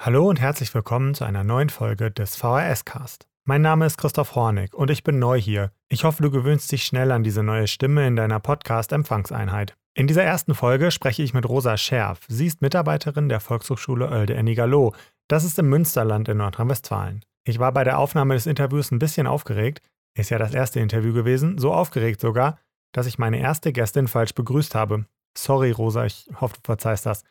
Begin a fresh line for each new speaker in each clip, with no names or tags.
Hallo und herzlich willkommen zu einer neuen Folge des VHS-Cast. Mein Name ist Christoph Hornig und ich bin neu hier. Ich hoffe, du gewöhnst dich schnell an diese neue Stimme in deiner Podcast-Empfangseinheit. In dieser ersten Folge spreche ich mit Rosa Scherf. Sie ist Mitarbeiterin der Volkshochschule Oelde-Ennigerloh. Das ist im Münsterland in Nordrhein-Westfalen. Ich war bei der Aufnahme des Interviews ein bisschen aufgeregt. Ist ja das erste Interview gewesen, so aufgeregt sogar, dass ich meine erste Gästin falsch begrüßt habe. Sorry, Rosa, ich hoffe, du verzeihst das.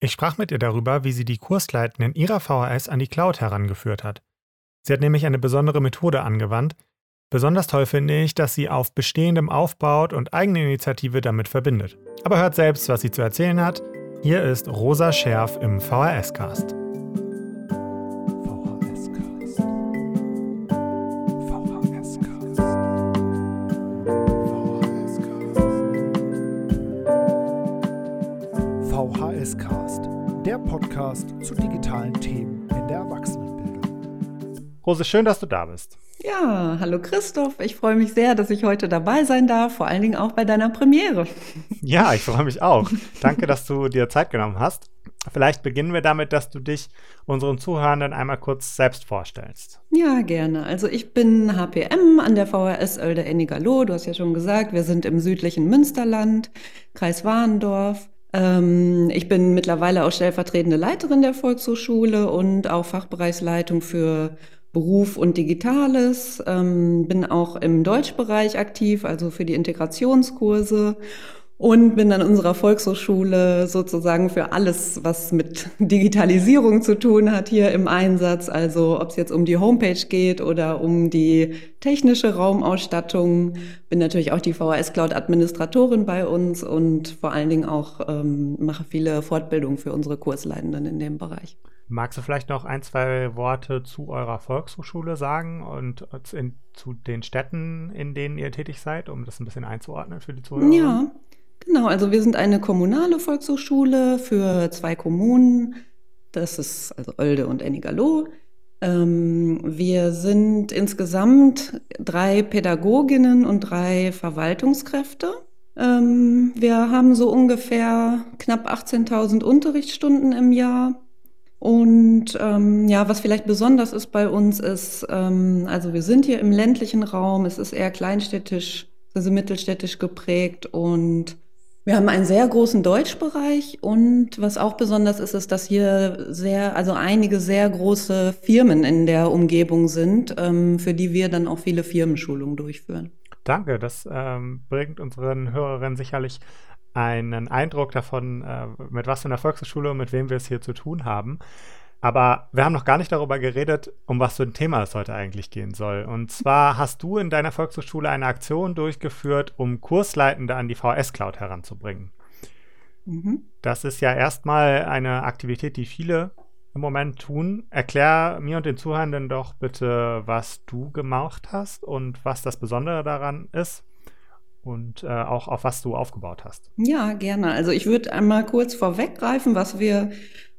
Ich sprach mit ihr darüber, wie sie die Kursleiten in ihrer VHS an die Cloud herangeführt hat. Sie hat nämlich eine besondere Methode angewandt. Besonders toll finde ich, dass sie auf Bestehendem aufbaut und eigene Initiative damit verbindet. Aber hört selbst, was sie zu erzählen hat. Hier ist Rosa Scherf im VHS-Cast. Podcast zu digitalen Themen in der Erwachsenenbildung. Rose, schön, dass du da bist.
Ja, hallo Christoph. Ich freue mich sehr, dass ich heute dabei sein darf, vor allen Dingen auch bei deiner Premiere.
Ja, ich freue mich auch. Danke, dass du dir Zeit genommen hast. Vielleicht beginnen wir damit, dass du dich unseren Zuhörenden einmal kurz selbst vorstellst.
Ja, gerne. Also ich bin HPM an der VHS Oelde Ennigerloh. Du hast ja schon gesagt, wir sind im südlichen Münsterland, Kreis Warendorf. Ähm, ich bin mittlerweile auch stellvertretende Leiterin der Volkshochschule und auch Fachbereichsleitung für Beruf und Digitales. Ähm, bin auch im Deutschbereich aktiv, also für die Integrationskurse und bin an unserer Volkshochschule sozusagen für alles, was mit Digitalisierung zu tun hat, hier im Einsatz. Also ob es jetzt um die Homepage geht oder um die technische Raumausstattung. Bin natürlich auch die VHS Cloud Administratorin bei uns und vor allen Dingen auch ähm, mache viele Fortbildungen für unsere Kursleitenden in dem Bereich.
Magst du vielleicht noch ein, zwei Worte zu eurer Volkshochschule sagen und in, zu den Städten, in denen ihr tätig seid, um das ein bisschen einzuordnen für die Zuhörer?
Ja, Genau, also wir sind eine kommunale Volkshochschule für zwei Kommunen. Das ist also Oelde und Ennigerloh. Ähm, wir sind insgesamt drei Pädagoginnen und drei Verwaltungskräfte. Ähm, wir haben so ungefähr knapp 18.000 Unterrichtsstunden im Jahr. Und ähm, ja, was vielleicht besonders ist bei uns ist, ähm, also wir sind hier im ländlichen Raum, es ist eher kleinstädtisch, also mittelstädtisch geprägt und wir haben einen sehr großen Deutschbereich und was auch besonders ist, ist, dass hier sehr, also einige sehr große Firmen in der Umgebung sind, ähm, für die wir dann auch viele Firmenschulungen durchführen.
Danke, das ähm, bringt unseren Hörerinnen sicherlich einen Eindruck davon, äh, mit was für einer Volkshochschule und mit wem wir es hier zu tun haben. Aber wir haben noch gar nicht darüber geredet, um was für ein Thema es heute eigentlich gehen soll. Und zwar hast du in deiner Volkshochschule eine Aktion durchgeführt, um Kursleitende an die VS-Cloud heranzubringen. Mhm. Das ist ja erstmal eine Aktivität, die viele im Moment tun. Erklär mir und den Zuhörenden doch bitte, was du gemacht hast und was das Besondere daran ist und äh, auch auf was du aufgebaut hast.
Ja, gerne. Also ich würde einmal kurz vorweggreifen, was wir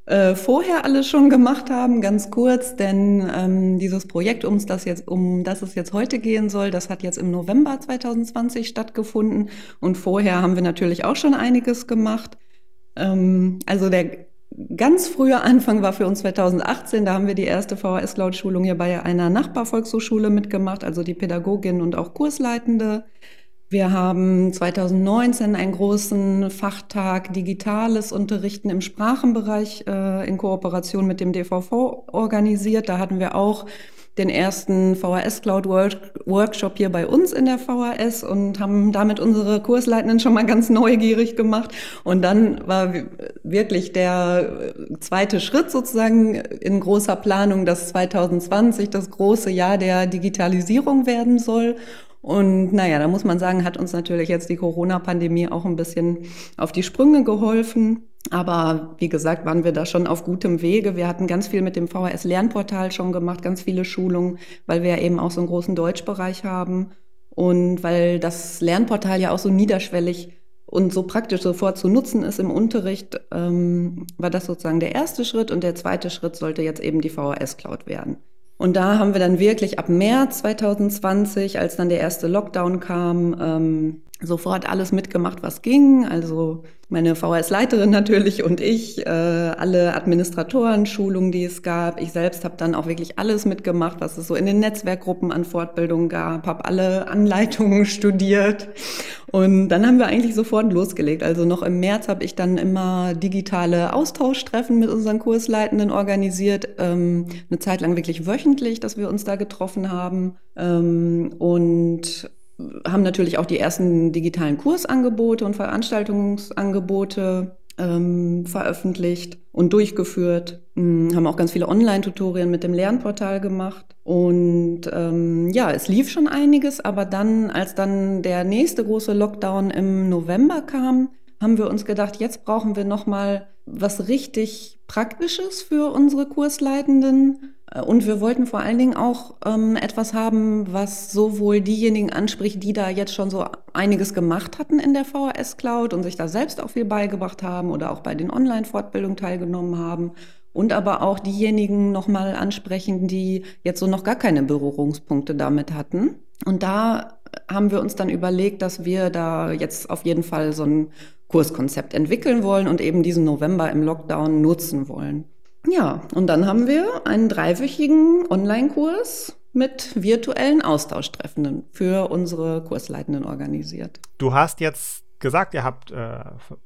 äh, vorher alles schon gemacht haben, ganz kurz, denn ähm, dieses Projekt, um das jetzt, um das es jetzt heute gehen soll, das hat jetzt im November 2020 stattgefunden und vorher haben wir natürlich auch schon einiges gemacht. Ähm, also der ganz frühe Anfang war für uns 2018, da haben wir die erste VHS-Cloud-Schulung hier bei einer Nachbarvolkshochschule mitgemacht, also die Pädagogin und auch Kursleitende. Wir haben 2019 einen großen Fachtag Digitales Unterrichten im Sprachenbereich äh, in Kooperation mit dem DVV organisiert. Da hatten wir auch den ersten VHS Cloud Workshop hier bei uns in der VHS und haben damit unsere Kursleitenden schon mal ganz neugierig gemacht. Und dann war wirklich der zweite Schritt sozusagen in großer Planung, dass 2020 das große Jahr der Digitalisierung werden soll. Und naja, da muss man sagen, hat uns natürlich jetzt die Corona-Pandemie auch ein bisschen auf die Sprünge geholfen. Aber wie gesagt, waren wir da schon auf gutem Wege. Wir hatten ganz viel mit dem VHS-Lernportal schon gemacht, ganz viele Schulungen, weil wir eben auch so einen großen Deutschbereich haben. Und weil das Lernportal ja auch so niederschwellig und so praktisch sofort zu nutzen ist im Unterricht, ähm, war das sozusagen der erste Schritt. Und der zweite Schritt sollte jetzt eben die VHS-Cloud werden. Und da haben wir dann wirklich ab März 2020, als dann der erste Lockdown kam, ähm, sofort alles mitgemacht, was ging. Also meine VHS-Leiterin natürlich und ich, äh, alle Administratoren, Schulungen, die es gab. Ich selbst habe dann auch wirklich alles mitgemacht, was es so in den Netzwerkgruppen an Fortbildungen gab, habe alle Anleitungen studiert. Und dann haben wir eigentlich sofort losgelegt. Also noch im März habe ich dann immer digitale Austauschtreffen mit unseren Kursleitenden organisiert. Ähm, eine Zeit lang wirklich wöchentlich, dass wir uns da getroffen haben. Ähm, und haben natürlich auch die ersten digitalen Kursangebote und Veranstaltungsangebote ähm, veröffentlicht und durchgeführt, ähm, haben auch ganz viele Online-Tutorien mit dem Lernportal gemacht. Und ähm, ja, es lief schon einiges, aber dann, als dann der nächste große Lockdown im November kam, haben wir uns gedacht, jetzt brauchen wir noch mal was richtig Praktisches für unsere Kursleitenden äh, und wir wollten vor allen Dingen auch ähm, etwas haben, was sowohl diejenigen anspricht, die da jetzt schon so einiges gemacht hatten in der VHS Cloud und sich da selbst auch viel beigebracht haben oder auch bei den Online-Fortbildungen teilgenommen haben. Und aber auch diejenigen nochmal ansprechen, die jetzt so noch gar keine Berührungspunkte damit hatten. Und da haben wir uns dann überlegt, dass wir da jetzt auf jeden Fall so ein Kurskonzept entwickeln wollen und eben diesen November im Lockdown nutzen wollen. Ja, und dann haben wir einen dreiwöchigen Online-Kurs mit virtuellen Austauschtreffenden für unsere Kursleitenden organisiert.
Du hast jetzt gesagt, ihr habt äh,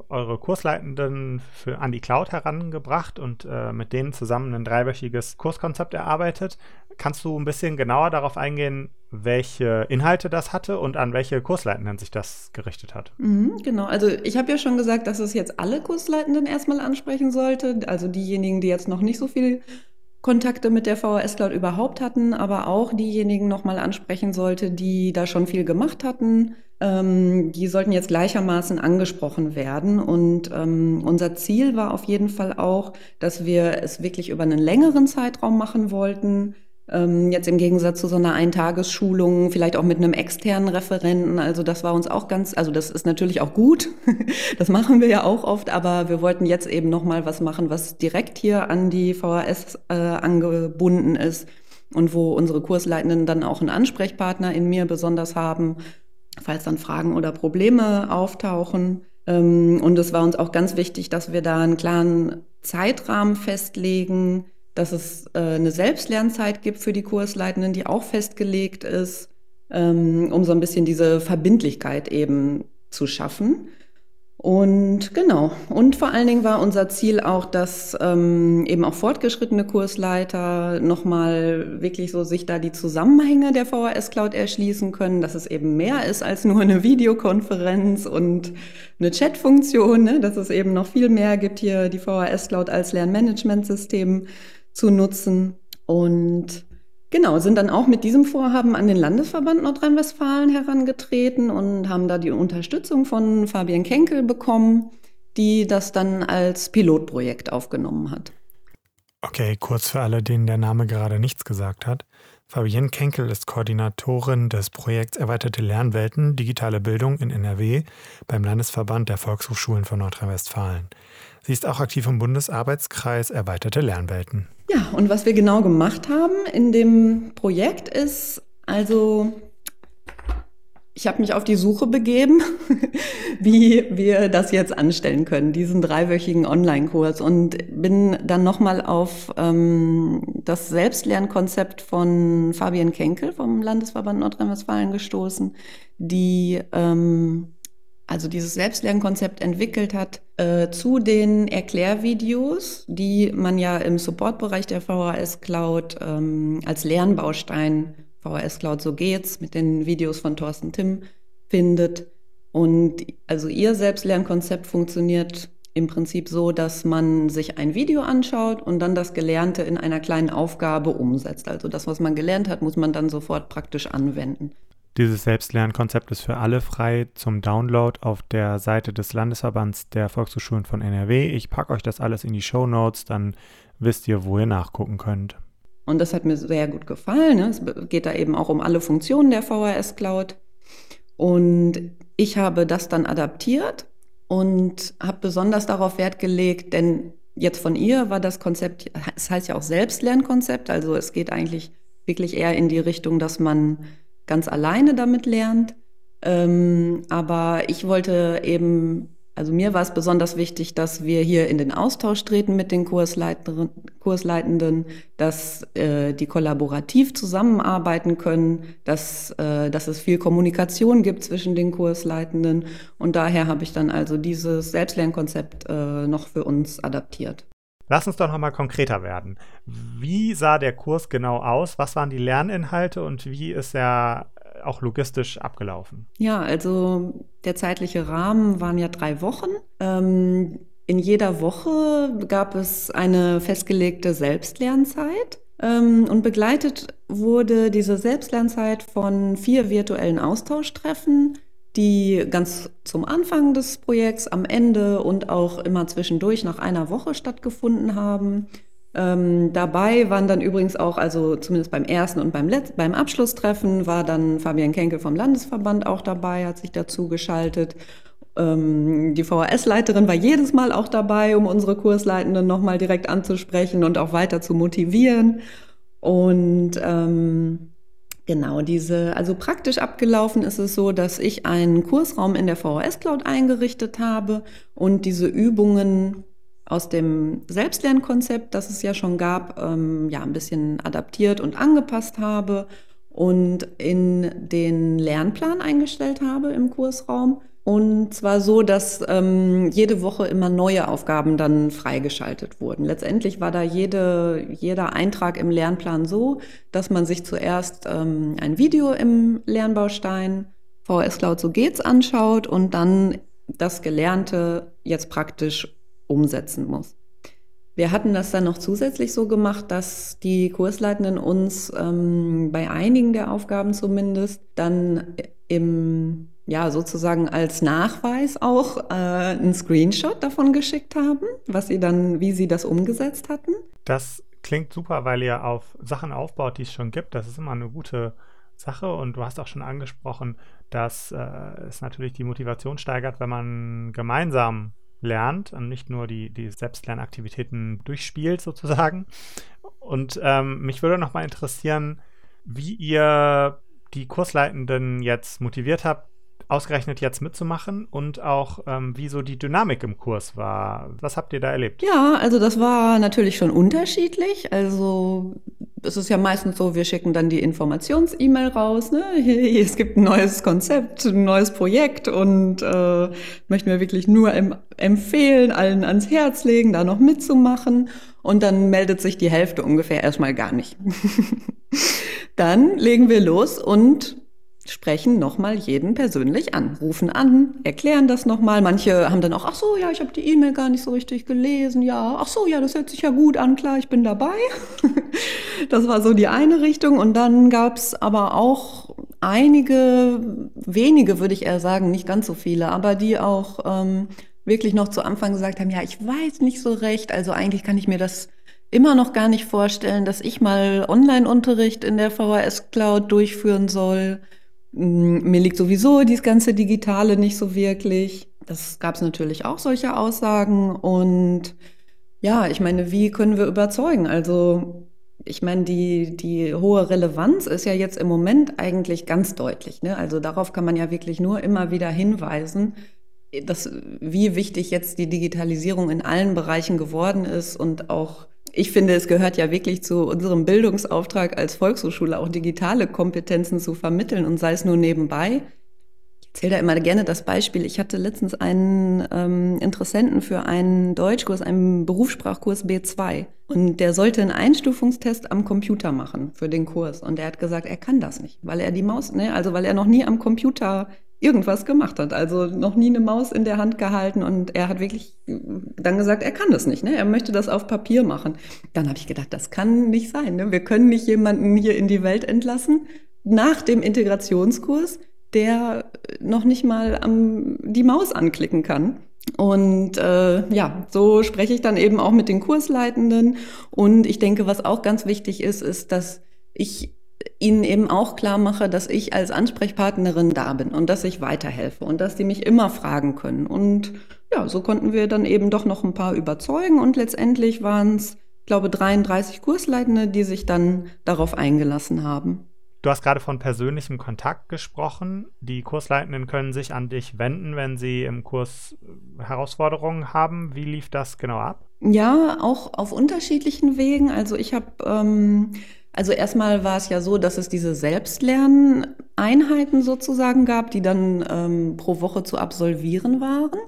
eure Kursleitenden für an die Cloud herangebracht und äh, mit denen zusammen ein dreiwöchiges Kurskonzept erarbeitet. Kannst du ein bisschen genauer darauf eingehen, welche Inhalte das hatte und an welche Kursleitenden sich das gerichtet hat?
Mhm, genau, also ich habe ja schon gesagt, dass es jetzt alle Kursleitenden erstmal ansprechen sollte, also diejenigen, die jetzt noch nicht so viel Kontakte mit der VHS Cloud überhaupt hatten, aber auch diejenigen nochmal ansprechen sollte, die da schon viel gemacht hatten. Ähm, die sollten jetzt gleichermaßen angesprochen werden. Und ähm, unser Ziel war auf jeden Fall auch, dass wir es wirklich über einen längeren Zeitraum machen wollten jetzt im Gegensatz zu so einer Eintagesschulung, vielleicht auch mit einem externen Referenten. Also das war uns auch ganz, also das ist natürlich auch gut. das machen wir ja auch oft, aber wir wollten jetzt eben nochmal was machen, was direkt hier an die VHS äh, angebunden ist und wo unsere Kursleitenden dann auch einen Ansprechpartner in mir besonders haben, falls dann Fragen oder Probleme auftauchen. Ähm, und es war uns auch ganz wichtig, dass wir da einen klaren Zeitrahmen festlegen, dass es äh, eine Selbstlernzeit gibt für die Kursleitenden, die auch festgelegt ist, ähm, um so ein bisschen diese Verbindlichkeit eben zu schaffen. Und genau, und vor allen Dingen war unser Ziel auch, dass ähm, eben auch fortgeschrittene Kursleiter nochmal wirklich so sich da die Zusammenhänge der VHS Cloud erschließen können, dass es eben mehr ist als nur eine Videokonferenz und eine Chatfunktion, ne? dass es eben noch viel mehr gibt hier die VHS Cloud als Lernmanagementsystem zu nutzen. Und genau, sind dann auch mit diesem Vorhaben an den Landesverband Nordrhein-Westfalen herangetreten und haben da die Unterstützung von Fabian Kenkel bekommen, die das dann als Pilotprojekt aufgenommen hat.
Okay, kurz für alle, denen der Name gerade nichts gesagt hat. Fabienne Kenkel ist Koordinatorin des Projekts Erweiterte Lernwelten Digitale Bildung in NRW beim Landesverband der Volkshochschulen von Nordrhein-Westfalen. Sie ist auch aktiv im Bundesarbeitskreis Erweiterte Lernwelten.
Ja, und was wir genau gemacht haben in dem Projekt ist, also ich habe mich auf die Suche begeben, wie wir das jetzt anstellen können, diesen dreiwöchigen Online-Kurs. Und bin dann nochmal auf ähm, das Selbstlernkonzept von Fabian Kenkel vom Landesverband Nordrhein-Westfalen gestoßen, die ähm, also dieses Selbstlernkonzept entwickelt hat äh, zu den Erklärvideos, die man ja im Supportbereich der VHS Cloud ähm, als Lernbaustein VHS Cloud so geht's mit den Videos von Thorsten Timm findet. Und also ihr Selbstlernkonzept funktioniert im Prinzip so, dass man sich ein Video anschaut und dann das Gelernte in einer kleinen Aufgabe umsetzt. Also das, was man gelernt hat, muss man dann sofort praktisch anwenden.
Dieses Selbstlernkonzept ist für alle frei zum Download auf der Seite des Landesverbands der Volkshochschulen von NRW. Ich packe euch das alles in die Show Notes, dann wisst ihr, wo ihr nachgucken könnt.
Und das hat mir sehr gut gefallen. Ne? Es geht da eben auch um alle Funktionen der VHS Cloud. Und ich habe das dann adaptiert und habe besonders darauf Wert gelegt, denn jetzt von ihr war das Konzept, es heißt ja auch Selbstlernkonzept, also es geht eigentlich wirklich eher in die Richtung, dass man ganz alleine damit lernt. Ähm, aber ich wollte eben also mir war es besonders wichtig, dass wir hier in den Austausch treten mit den Kursleitenden, dass äh, die kollaborativ zusammenarbeiten können, dass, äh, dass es viel Kommunikation gibt zwischen den Kursleitenden. Und daher habe ich dann also dieses Selbstlernkonzept äh, noch für uns adaptiert.
Lass uns doch noch mal konkreter werden. Wie sah der Kurs genau aus? Was waren die Lerninhalte und wie ist er auch logistisch abgelaufen?
Ja, also der zeitliche Rahmen waren ja drei Wochen. Ähm, in jeder Woche gab es eine festgelegte Selbstlernzeit. Ähm, und begleitet wurde diese Selbstlernzeit von vier virtuellen Austauschtreffen, die ganz zum Anfang des Projekts, am Ende und auch immer zwischendurch nach einer Woche stattgefunden haben. Ähm, dabei waren dann übrigens auch, also zumindest beim ersten und beim, Letz-, beim Abschlusstreffen war dann Fabian Kenkel vom Landesverband auch dabei, hat sich dazu geschaltet. Ähm, die VHS-Leiterin war jedes Mal auch dabei, um unsere Kursleitenden nochmal direkt anzusprechen und auch weiter zu motivieren. Und ähm, Genau, diese, also praktisch abgelaufen ist es so, dass ich einen Kursraum in der VHS Cloud eingerichtet habe und diese Übungen aus dem Selbstlernkonzept, das es ja schon gab, ähm, ja, ein bisschen adaptiert und angepasst habe und in den Lernplan eingestellt habe im Kursraum. Und zwar so, dass ähm, jede Woche immer neue Aufgaben dann freigeschaltet wurden. Letztendlich war da jede, jeder Eintrag im Lernplan so, dass man sich zuerst ähm, ein Video im Lernbaustein VS Cloud So geht's anschaut und dann das Gelernte jetzt praktisch umsetzen muss. Wir hatten das dann noch zusätzlich so gemacht, dass die Kursleitenden uns ähm, bei einigen der Aufgaben zumindest dann im ja sozusagen als Nachweis auch äh, einen Screenshot davon geschickt haben, was sie dann, wie sie das umgesetzt hatten.
Das klingt super, weil ihr auf Sachen aufbaut, die es schon gibt. Das ist immer eine gute Sache und du hast auch schon angesprochen, dass äh, es natürlich die Motivation steigert, wenn man gemeinsam lernt und nicht nur die, die Selbstlernaktivitäten durchspielt sozusagen. Und ähm, mich würde noch mal interessieren, wie ihr die Kursleitenden jetzt motiviert habt, ausgerechnet jetzt mitzumachen und auch ähm, wie so die Dynamik im Kurs war. Was habt ihr da erlebt?
Ja, also das war natürlich schon unterschiedlich. Also es ist ja meistens so, wir schicken dann die Informations-E-Mail raus. Ne? Es gibt ein neues Konzept, ein neues Projekt und äh, möchten wir wirklich nur em empfehlen, allen ans Herz legen, da noch mitzumachen. Und dann meldet sich die Hälfte ungefähr erstmal gar nicht. dann legen wir los und sprechen nochmal jeden persönlich an, rufen an, erklären das nochmal. Manche haben dann auch, ach so, ja, ich habe die E-Mail gar nicht so richtig gelesen, ja, ach so, ja, das hört sich ja gut an, klar, ich bin dabei. das war so die eine Richtung. Und dann gab's aber auch einige, wenige würde ich eher sagen, nicht ganz so viele, aber die auch ähm, wirklich noch zu Anfang gesagt haben, ja, ich weiß nicht so recht, also eigentlich kann ich mir das immer noch gar nicht vorstellen, dass ich mal Online-Unterricht in der VHS Cloud durchführen soll. Mir liegt sowieso dieses ganze Digitale nicht so wirklich. Das gab es natürlich auch solche Aussagen. Und ja, ich meine, wie können wir überzeugen? Also ich meine, die, die hohe Relevanz ist ja jetzt im Moment eigentlich ganz deutlich. Ne? Also darauf kann man ja wirklich nur immer wieder hinweisen, dass, wie wichtig jetzt die Digitalisierung in allen Bereichen geworden ist und auch ich finde, es gehört ja wirklich zu unserem Bildungsauftrag als Volkshochschule auch digitale Kompetenzen zu vermitteln und sei es nur nebenbei. Ich erzähle da immer gerne das Beispiel. Ich hatte letztens einen ähm, Interessenten für einen Deutschkurs, einen Berufssprachkurs B2. Und der sollte einen Einstufungstest am Computer machen für den Kurs. Und er hat gesagt, er kann das nicht, weil er die Maus, ne, also weil er noch nie am Computer irgendwas gemacht hat. Also noch nie eine Maus in der Hand gehalten und er hat wirklich dann gesagt, er kann das nicht. Ne? Er möchte das auf Papier machen. Dann habe ich gedacht, das kann nicht sein. Ne? Wir können nicht jemanden hier in die Welt entlassen nach dem Integrationskurs, der noch nicht mal am, die Maus anklicken kann. Und äh, ja, so spreche ich dann eben auch mit den Kursleitenden. Und ich denke, was auch ganz wichtig ist, ist, dass ich ihnen eben auch klar mache, dass ich als Ansprechpartnerin da bin und dass ich weiterhelfe und dass die mich immer fragen können. Und ja, so konnten wir dann eben doch noch ein paar überzeugen und letztendlich waren es, glaube 33 Kursleitende, die sich dann darauf eingelassen haben.
Du hast gerade von persönlichem Kontakt gesprochen. Die Kursleitenden können sich an dich wenden, wenn sie im Kurs äh, Herausforderungen haben. Wie lief das genau ab?
Ja, auch auf unterschiedlichen Wegen. Also ich habe, ähm, also erstmal war es ja so, dass es diese Selbstlerneinheiten sozusagen gab, die dann ähm, pro Woche zu absolvieren waren.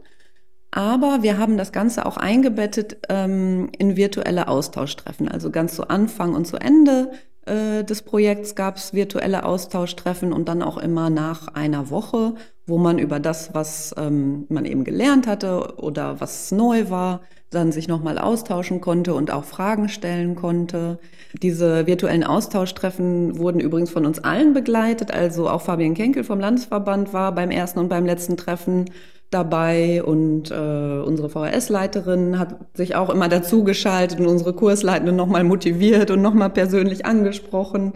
Aber wir haben das Ganze auch eingebettet ähm, in virtuelle Austauschtreffen. Also ganz zu Anfang und zu Ende äh, des Projekts gab es virtuelle Austauschtreffen und dann auch immer nach einer Woche, wo man über das, was ähm, man eben gelernt hatte oder was neu war, dann sich nochmal austauschen konnte und auch Fragen stellen konnte. Diese virtuellen Austauschtreffen wurden übrigens von uns allen begleitet. Also auch Fabian Kenkel vom Landesverband war beim ersten und beim letzten Treffen dabei und äh, unsere VHS-Leiterin hat sich auch immer dazu geschaltet und unsere Kursleitende nochmal motiviert und nochmal persönlich angesprochen.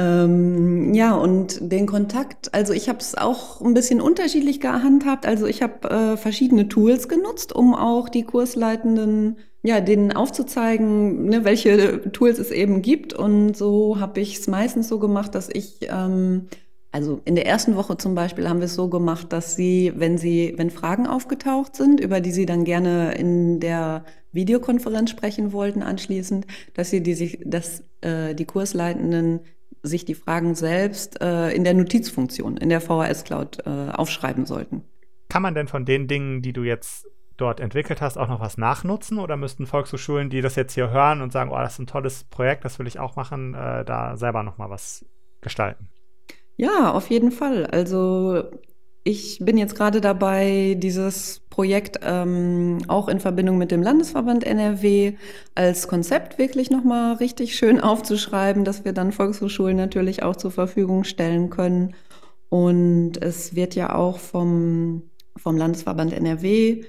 Ähm, ja, und den Kontakt, also ich habe es auch ein bisschen unterschiedlich gehandhabt. Also ich habe äh, verschiedene Tools genutzt, um auch die Kursleitenden, ja, denen aufzuzeigen, ne, welche Tools es eben gibt. Und so habe ich es meistens so gemacht, dass ich ähm, also in der ersten Woche zum Beispiel haben wir es so gemacht, dass sie, wenn sie, wenn Fragen aufgetaucht sind, über die sie dann gerne in der Videokonferenz sprechen wollten anschließend, dass sie die sich, dass äh, die Kursleitenden sich die Fragen selbst äh, in der Notizfunktion, in der VHS Cloud äh, aufschreiben sollten.
Kann man denn von den Dingen, die du jetzt dort entwickelt hast, auch noch was nachnutzen? Oder müssten Volkshochschulen, die das jetzt hier hören und sagen, oh, das ist ein tolles Projekt, das will ich auch machen, äh, da selber noch mal was gestalten?
Ja, auf jeden Fall. Also ich bin jetzt gerade dabei, dieses Projekt ähm, auch in Verbindung mit dem Landesverband NRW als Konzept wirklich nochmal richtig schön aufzuschreiben, dass wir dann Volkshochschulen natürlich auch zur Verfügung stellen können. Und es wird ja auch vom, vom Landesverband NRW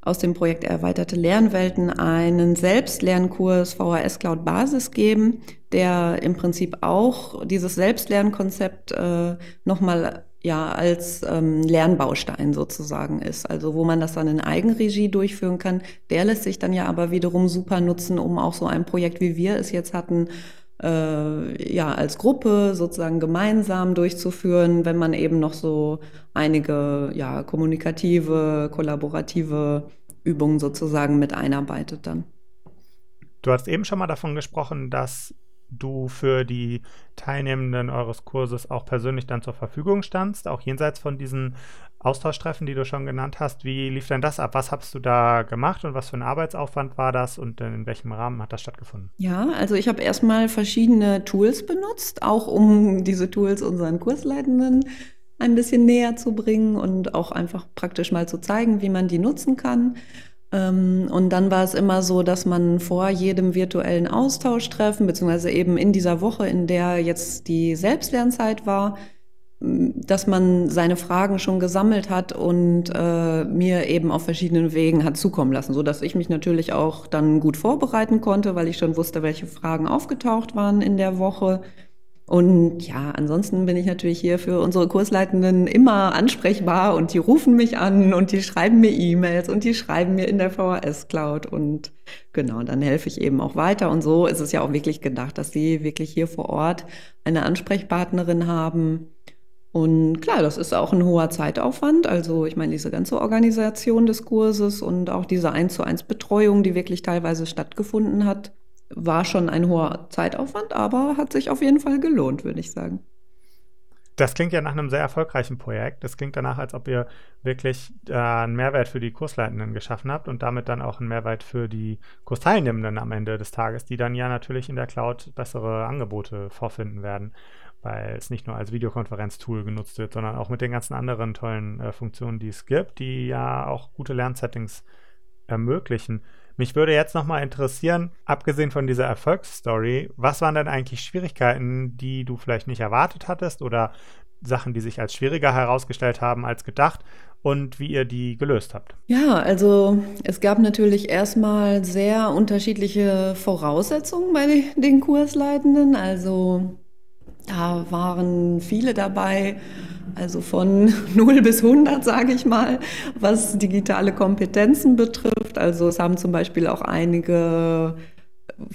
aus dem Projekt Erweiterte Lernwelten einen Selbstlernkurs VHS Cloud Basis geben, der im Prinzip auch dieses Selbstlernkonzept äh, nochmal ja als ähm, Lernbaustein sozusagen ist. Also wo man das dann in Eigenregie durchführen kann. Der lässt sich dann ja aber wiederum super nutzen, um auch so ein Projekt, wie wir es jetzt hatten, äh, ja als Gruppe sozusagen gemeinsam durchzuführen, wenn man eben noch so einige ja kommunikative, kollaborative Übungen sozusagen mit einarbeitet dann.
Du hast eben schon mal davon gesprochen, dass du für die Teilnehmenden eures Kurses auch persönlich dann zur Verfügung standst, auch jenseits von diesen Austauschtreffen, die du schon genannt hast. Wie lief denn das ab? Was hast du da gemacht und was für ein Arbeitsaufwand war das und in welchem Rahmen hat das stattgefunden?
Ja, also ich habe erstmal verschiedene Tools benutzt, auch um diese Tools unseren Kursleitenden ein bisschen näher zu bringen und auch einfach praktisch mal zu zeigen, wie man die nutzen kann. Ähm, und dann war es immer so, dass man vor jedem virtuellen Austauschtreffen, beziehungsweise eben in dieser Woche, in der jetzt die Selbstlernzeit war, dass man seine Fragen schon gesammelt hat und äh, mir eben auf verschiedenen Wegen hat zukommen lassen, so dass ich mich natürlich auch dann gut vorbereiten konnte, weil ich schon wusste, welche Fragen aufgetaucht waren in der Woche und ja, ansonsten bin ich natürlich hier für unsere Kursleitenden immer ansprechbar und die rufen mich an und die schreiben mir E-Mails und die schreiben mir in der VHS Cloud und genau, dann helfe ich eben auch weiter. Und so ist es ja auch wirklich gedacht, dass sie wirklich hier vor Ort eine Ansprechpartnerin haben. Und klar, das ist auch ein hoher Zeitaufwand. Also ich meine, diese ganze Organisation des Kurses und auch diese 1 zu 1 Betreuung, die wirklich teilweise stattgefunden hat, war schon ein hoher Zeitaufwand, aber hat sich auf jeden Fall gelohnt, würde ich sagen.
Das klingt ja nach einem sehr erfolgreichen Projekt. Das klingt danach, als ob ihr wirklich äh, einen Mehrwert für die Kursleitenden geschaffen habt und damit dann auch einen Mehrwert für die Kursteilnehmenden am Ende des Tages, die dann ja natürlich in der Cloud bessere Angebote vorfinden werden, weil es nicht nur als Videokonferenztool genutzt wird, sondern auch mit den ganzen anderen tollen äh, Funktionen, die es gibt, die ja auch gute Lernsettings ermöglichen. Mich würde jetzt nochmal interessieren, abgesehen von dieser Erfolgsstory, was waren denn eigentlich Schwierigkeiten, die du vielleicht nicht erwartet hattest oder Sachen, die sich als schwieriger herausgestellt haben als gedacht und wie ihr die gelöst habt?
Ja, also es gab natürlich erstmal sehr unterschiedliche Voraussetzungen bei den Kursleitenden. Also da waren viele dabei, also von 0 bis 100, sage ich mal, was digitale Kompetenzen betrifft. Also es haben zum Beispiel auch einige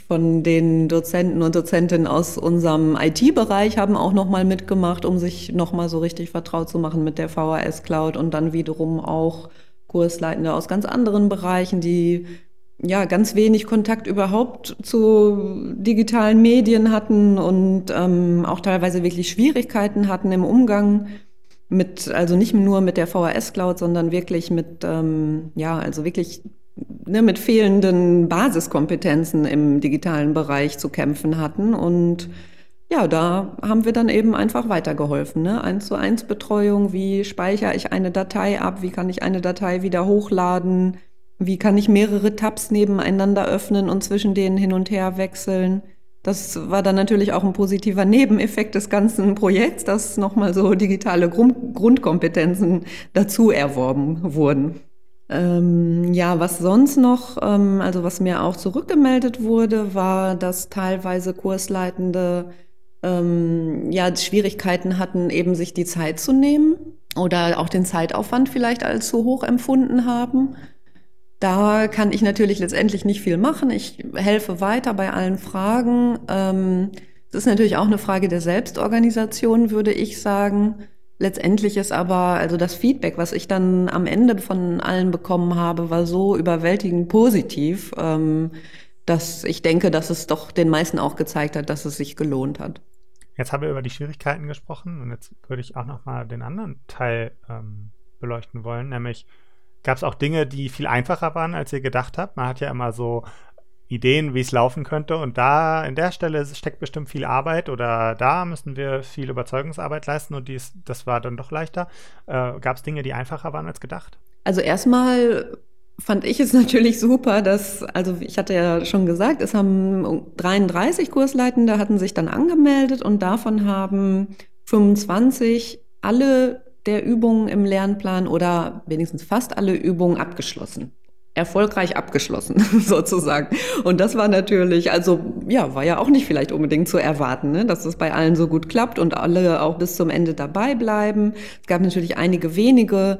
von den Dozenten und Dozentinnen aus unserem IT-Bereich haben auch nochmal mitgemacht, um sich nochmal so richtig vertraut zu machen mit der VHS Cloud und dann wiederum auch Kursleitende aus ganz anderen Bereichen, die ja ganz wenig Kontakt überhaupt zu digitalen Medien hatten und ähm, auch teilweise wirklich Schwierigkeiten hatten im Umgang mit, also nicht nur mit der VHS Cloud, sondern wirklich mit, ähm, ja, also wirklich ne, mit fehlenden Basiskompetenzen im digitalen Bereich zu kämpfen hatten. Und ja, da haben wir dann eben einfach weitergeholfen. Ne? Eins zu eins Betreuung, wie speichere ich eine Datei ab, wie kann ich eine Datei wieder hochladen, wie kann ich mehrere Tabs nebeneinander öffnen und zwischen denen hin und her wechseln. Das war dann natürlich auch ein positiver Nebeneffekt des ganzen Projekts, dass nochmal so digitale Grund Grundkompetenzen dazu erworben wurden. Ähm, ja, was sonst noch, ähm, also was mir auch zurückgemeldet wurde, war, dass teilweise Kursleitende ähm, ja Schwierigkeiten hatten, eben sich die Zeit zu nehmen oder auch den Zeitaufwand vielleicht als zu hoch empfunden haben. Da kann ich natürlich letztendlich nicht viel machen. Ich helfe weiter bei allen Fragen. Ähm, es ist natürlich auch eine Frage der Selbstorganisation, würde ich sagen. Letztendlich ist aber, also das Feedback, was ich dann am Ende von allen bekommen habe, war so überwältigend positiv, ähm, dass ich denke, dass es doch den meisten auch gezeigt hat, dass es sich gelohnt hat.
Jetzt haben wir über die Schwierigkeiten gesprochen und jetzt würde ich auch noch mal den anderen Teil ähm, beleuchten wollen, nämlich gab es auch Dinge, die viel einfacher waren, als ihr gedacht habt. Man hat ja immer so Ideen, wie es laufen könnte. Und da, in der Stelle steckt bestimmt viel Arbeit oder da müssen wir viel Überzeugungsarbeit leisten und dies, das war dann doch leichter. Äh, Gab es Dinge, die einfacher waren als gedacht?
Also erstmal fand ich es natürlich super, dass, also ich hatte ja schon gesagt, es haben 33 Kursleitende hatten sich dann angemeldet und davon haben 25 alle der Übungen im Lernplan oder wenigstens fast alle Übungen abgeschlossen erfolgreich abgeschlossen, sozusagen. Und das war natürlich, also ja, war ja auch nicht vielleicht unbedingt zu erwarten, ne, dass das bei allen so gut klappt und alle auch bis zum Ende dabei bleiben. Es gab natürlich einige wenige,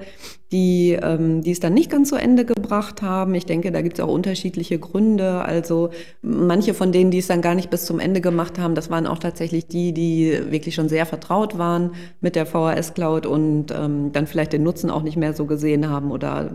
die, ähm, die es dann nicht ganz zu Ende gebracht haben. Ich denke, da gibt es auch unterschiedliche Gründe. Also manche von denen, die es dann gar nicht bis zum Ende gemacht haben, das waren auch tatsächlich die, die wirklich schon sehr vertraut waren mit der VHS Cloud und ähm, dann vielleicht den Nutzen auch nicht mehr so gesehen haben oder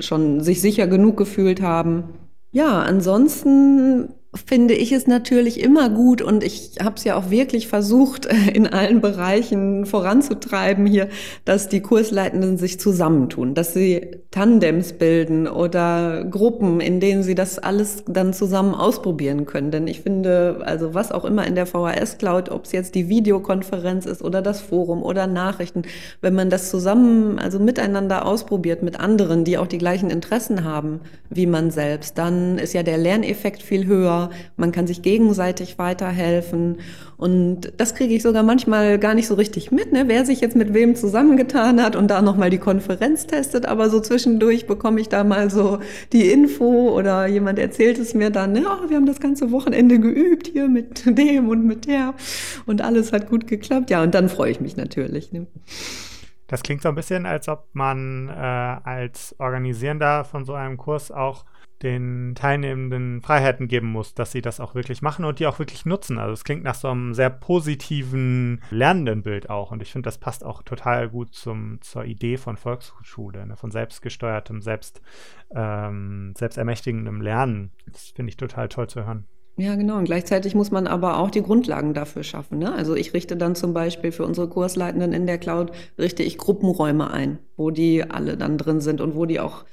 schon sich sicher genug gefühlt haben. Ja, ansonsten finde ich es natürlich immer gut und ich habe es ja auch wirklich versucht, in allen Bereichen voranzutreiben hier, dass die Kursleitenden sich zusammentun, dass sie Tandems bilden oder Gruppen, in denen sie das alles dann zusammen ausprobieren können. Denn ich finde, also was auch immer in der VHS Cloud, ob es jetzt die Videokonferenz ist oder das Forum oder Nachrichten, wenn man das zusammen, also miteinander ausprobiert mit anderen, die auch die gleichen Interessen haben wie man selbst, dann ist ja der Lerneffekt viel höher man kann sich gegenseitig weiterhelfen. Und das kriege ich sogar manchmal gar nicht so richtig mit, ne? wer sich jetzt mit wem zusammengetan hat und da nochmal die Konferenz testet. Aber so zwischendurch bekomme ich da mal so die Info oder jemand erzählt es mir dann, ne? oh, wir haben das ganze Wochenende geübt hier mit dem und mit der und alles hat gut geklappt. Ja, und dann freue ich mich natürlich. Ne?
Das klingt so ein bisschen, als ob man äh, als Organisierender von so einem Kurs auch den Teilnehmenden Freiheiten geben muss, dass sie das auch wirklich machen und die auch wirklich nutzen. Also es klingt nach so einem sehr positiven lernenden Bild auch. Und ich finde, das passt auch total gut zum, zur Idee von Volksschule, ne? von selbstgesteuertem, selbst, ähm, selbstermächtigendem Lernen. Das finde ich total toll zu hören.
Ja, genau. Und gleichzeitig muss man aber auch die Grundlagen dafür schaffen. Ne? Also ich richte dann zum Beispiel für unsere Kursleitenden in der Cloud, richte ich Gruppenräume ein, wo die alle dann drin sind und wo die auch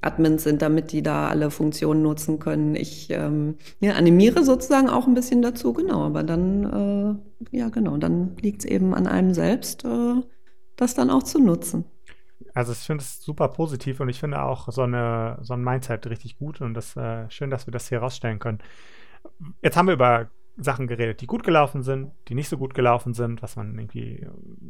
Admins sind, damit die da alle Funktionen nutzen können. Ich ähm, ja, animiere sozusagen auch ein bisschen dazu, genau, aber dann, äh, ja genau, dann liegt es eben an einem selbst, äh, das dann auch zu nutzen.
Also ich finde es super positiv und ich finde auch so, eine, so ein Mindset richtig gut und das äh, schön, dass wir das hier rausstellen können. Jetzt haben wir über Sachen geredet, die gut gelaufen sind, die nicht so gut gelaufen sind, was man irgendwie,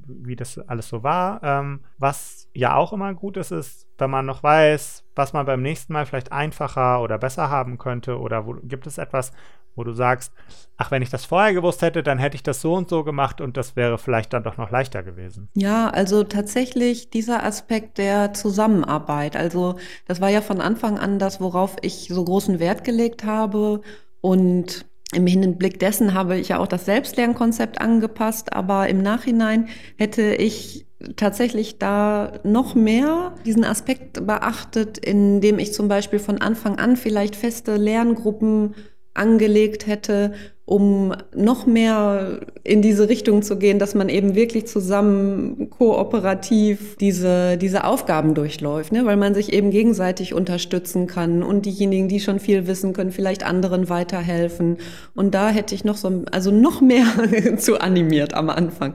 wie das alles so war. Ähm, was ja auch immer gut ist, ist, wenn man noch weiß, was man beim nächsten Mal vielleicht einfacher oder besser haben könnte oder wo, gibt es etwas, wo du sagst, ach, wenn ich das vorher gewusst hätte, dann hätte ich das so und so gemacht und das wäre vielleicht dann doch noch leichter gewesen.
Ja, also tatsächlich dieser Aspekt der Zusammenarbeit. Also das war ja von Anfang an das, worauf ich so großen Wert gelegt habe Und im Hinblick dessen habe ich ja auch das Selbstlernkonzept angepasst, aber im Nachhinein hätte ich tatsächlich da noch mehr diesen Aspekt beachtet, indem ich zum Beispiel von Anfang an vielleicht feste Lerngruppen angelegt hätte, um noch mehr in diese Richtung zu gehen, dass man eben wirklich zusammen kooperativ diese, diese Aufgaben durchläuft, ne? weil man sich eben gegenseitig unterstützen kann und diejenigen, die schon viel wissen, können vielleicht anderen weiterhelfen. Und da hätte ich noch so, also noch mehr zu animiert am Anfang.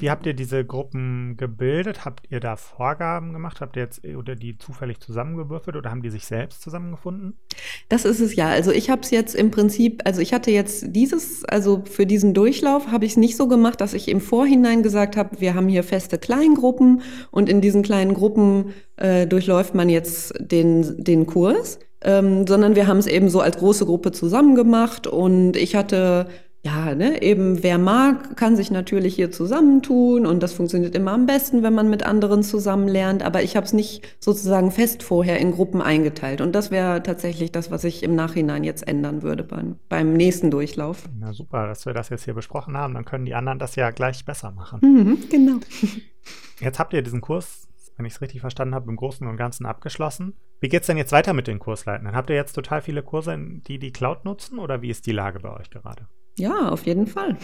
Wie habt ihr diese Gruppen gebildet? Habt ihr da Vorgaben gemacht? Habt ihr jetzt oder die zufällig zusammengewürfelt oder haben die sich selbst zusammengefunden?
Das ist es ja. Also ich habe es jetzt im Prinzip, also ich hatte jetzt dieses, also für diesen Durchlauf habe ich es nicht so gemacht, dass ich im Vorhinein gesagt habe, wir haben hier feste Kleingruppen und in diesen kleinen Gruppen äh, durchläuft man jetzt den, den Kurs. Ähm, sondern wir haben es eben so als große Gruppe zusammen gemacht und ich hatte ja, ne, eben wer mag, kann sich natürlich hier zusammentun und das funktioniert immer am besten, wenn man mit anderen zusammen lernt. Aber ich habe es nicht sozusagen fest vorher in Gruppen eingeteilt. Und das wäre tatsächlich das, was ich im Nachhinein jetzt ändern würde beim, beim nächsten Durchlauf.
Na super, dass wir das jetzt hier besprochen haben. Dann können die anderen das ja gleich besser machen.
Mhm, genau.
Jetzt habt ihr diesen Kurs, wenn ich es richtig verstanden habe, im Großen und Ganzen abgeschlossen. Wie geht es denn jetzt weiter mit den Kursleitenden? Habt ihr jetzt total viele Kurse, die die Cloud nutzen oder wie ist die Lage bei euch gerade?
Ja, auf jeden Fall.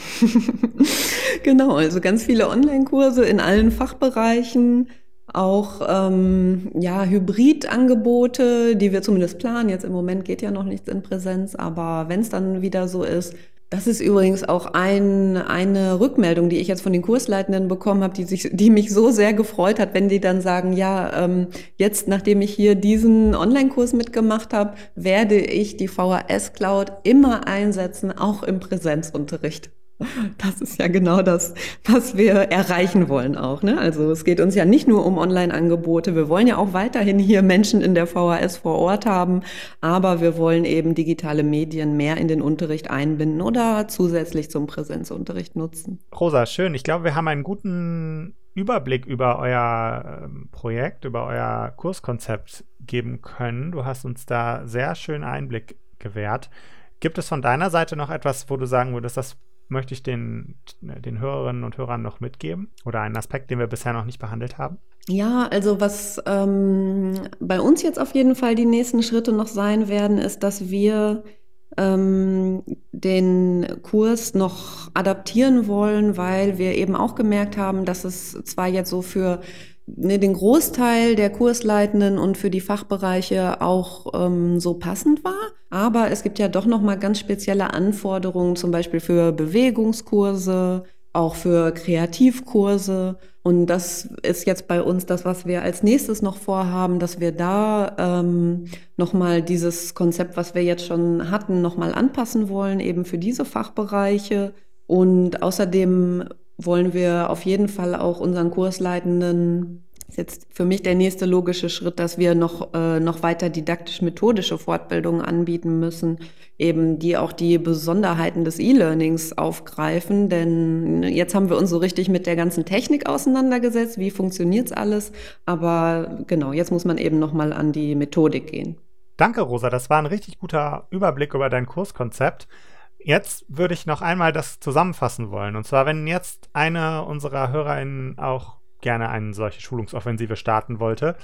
genau, also ganz viele Online-Kurse in allen Fachbereichen, auch ähm, ja, Hybrid-Angebote, die wir zumindest planen. Jetzt im Moment geht ja noch nichts in Präsenz, aber wenn es dann wieder so ist, das ist übrigens auch ein, eine Rückmeldung, die ich jetzt von den Kursleitenden bekommen habe, die, sich, die mich so sehr gefreut hat, wenn die dann sagen, ja, ähm, jetzt, nachdem ich hier diesen Online-Kurs mitgemacht habe, werde ich die VHS Cloud immer einsetzen, auch im Präsenzunterricht. Das ist ja genau das, was wir erreichen wollen auch. Ne? Also es geht uns ja nicht nur um Online-Angebote. Wir wollen ja auch weiterhin hier Menschen in der VHS vor Ort haben, aber wir wollen eben digitale Medien mehr in den Unterricht einbinden oder zusätzlich zum Präsenzunterricht nutzen.
Rosa, schön. Ich glaube, wir haben einen guten Überblick über euer ähm, Projekt, über euer Kurskonzept geben können. Du hast uns da sehr schön Einblick gewährt. Gibt es von deiner Seite noch etwas, wo du sagen würdest, das möchte ich den, den Hörerinnen und Hörern noch mitgeben oder einen Aspekt, den wir bisher noch nicht behandelt haben?
Ja, also was ähm, bei uns jetzt auf jeden Fall die nächsten Schritte noch sein werden, ist, dass wir ähm, den Kurs noch adaptieren wollen, weil wir eben auch gemerkt haben, dass es zwar jetzt so für den Großteil der Kursleitenden und für die Fachbereiche auch ähm, so passend war. Aber es gibt ja doch noch mal ganz spezielle Anforderungen, zum Beispiel für Bewegungskurse, auch für Kreativkurse. Und das ist jetzt bei uns das, was wir als nächstes noch vorhaben, dass wir da ähm, nochmal dieses Konzept, was wir jetzt schon hatten, nochmal anpassen wollen, eben für diese Fachbereiche. Und außerdem wollen wir auf jeden Fall auch unseren Kursleitenden ist jetzt für mich der nächste logische Schritt, dass wir noch, äh, noch weiter didaktisch-methodische Fortbildungen anbieten müssen, eben die auch die Besonderheiten des E-Learnings aufgreifen. Denn jetzt haben wir uns so richtig mit der ganzen Technik auseinandergesetzt, wie funktioniert's alles. Aber genau, jetzt muss man eben nochmal an die Methodik gehen.
Danke, Rosa. Das war ein richtig guter Überblick über dein Kurskonzept. Jetzt würde ich noch einmal das zusammenfassen wollen. Und zwar, wenn jetzt eine unserer HörerInnen auch gerne eine solche Schulungsoffensive starten wollte,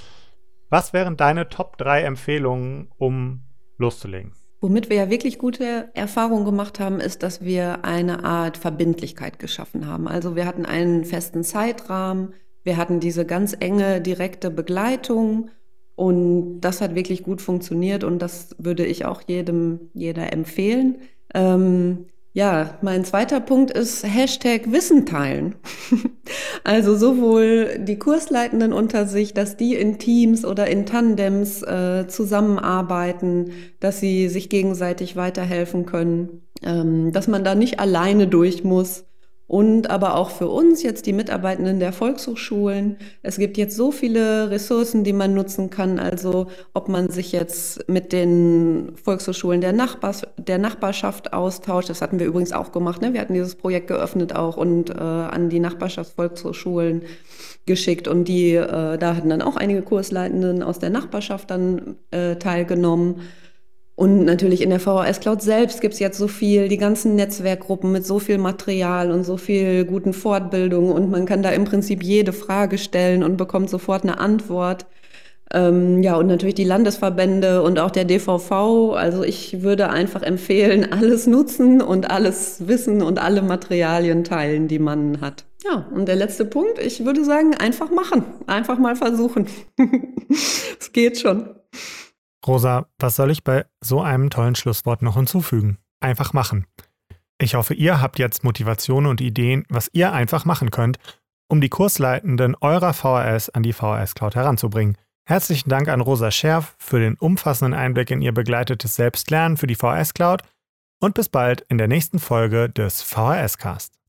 was wären deine Top 3 Empfehlungen, um loszulegen?
Womit wir ja wirklich gute Erfahrungen gemacht haben, ist, dass wir eine Art Verbindlichkeit geschaffen haben. Also wir hatten einen festen Zeitrahmen, wir hatten diese ganz enge, direkte Begleitung und das hat wirklich gut funktioniert und das würde ich auch jedem, jeder empfehlen. Ähm, ja, mein zweiter Punkt ist Hashtag Wissen teilen. also sowohl die Kursleitenden unter sich, dass die in Teams oder in Tandems äh, zusammenarbeiten, dass sie sich gegenseitig weiterhelfen können, ähm, dass man da nicht alleine durch muss und aber auch für uns jetzt die Mitarbeitenden der Volkshochschulen. Es gibt jetzt so viele Ressourcen, die man nutzen kann. Also ob man sich jetzt mit den Volkshochschulen der, Nachbars der Nachbarschaft austauscht. Das hatten wir übrigens auch gemacht. Ne? Wir hatten dieses Projekt geöffnet auch und äh, an die Nachbarschaftsvolkshochschulen geschickt. Und die, äh, da hatten dann auch einige Kursleitenden aus der Nachbarschaft dann äh, teilgenommen. Und natürlich in der VHS Cloud selbst gibt es jetzt so viel, die ganzen Netzwerkgruppen mit so viel Material und so viel guten Fortbildungen und man kann da im Prinzip jede Frage stellen und bekommt sofort eine Antwort. Ähm, ja, und natürlich die Landesverbände und auch der DVV. Also ich würde einfach empfehlen, alles nutzen und alles wissen und alle Materialien teilen, die man hat. Ja, und der letzte Punkt, ich würde sagen, einfach machen. Einfach mal versuchen. es geht schon.
Rosa, was soll ich bei so einem tollen Schlusswort noch hinzufügen? Einfach machen. Ich hoffe, ihr habt jetzt Motivation und Ideen, was ihr einfach machen könnt, um die Kursleitenden eurer VHS an die VHS Cloud heranzubringen. Herzlichen Dank an Rosa Scherf für den umfassenden Einblick in ihr begleitetes Selbstlernen für die VHS Cloud und bis bald in der nächsten Folge des VHS Cast.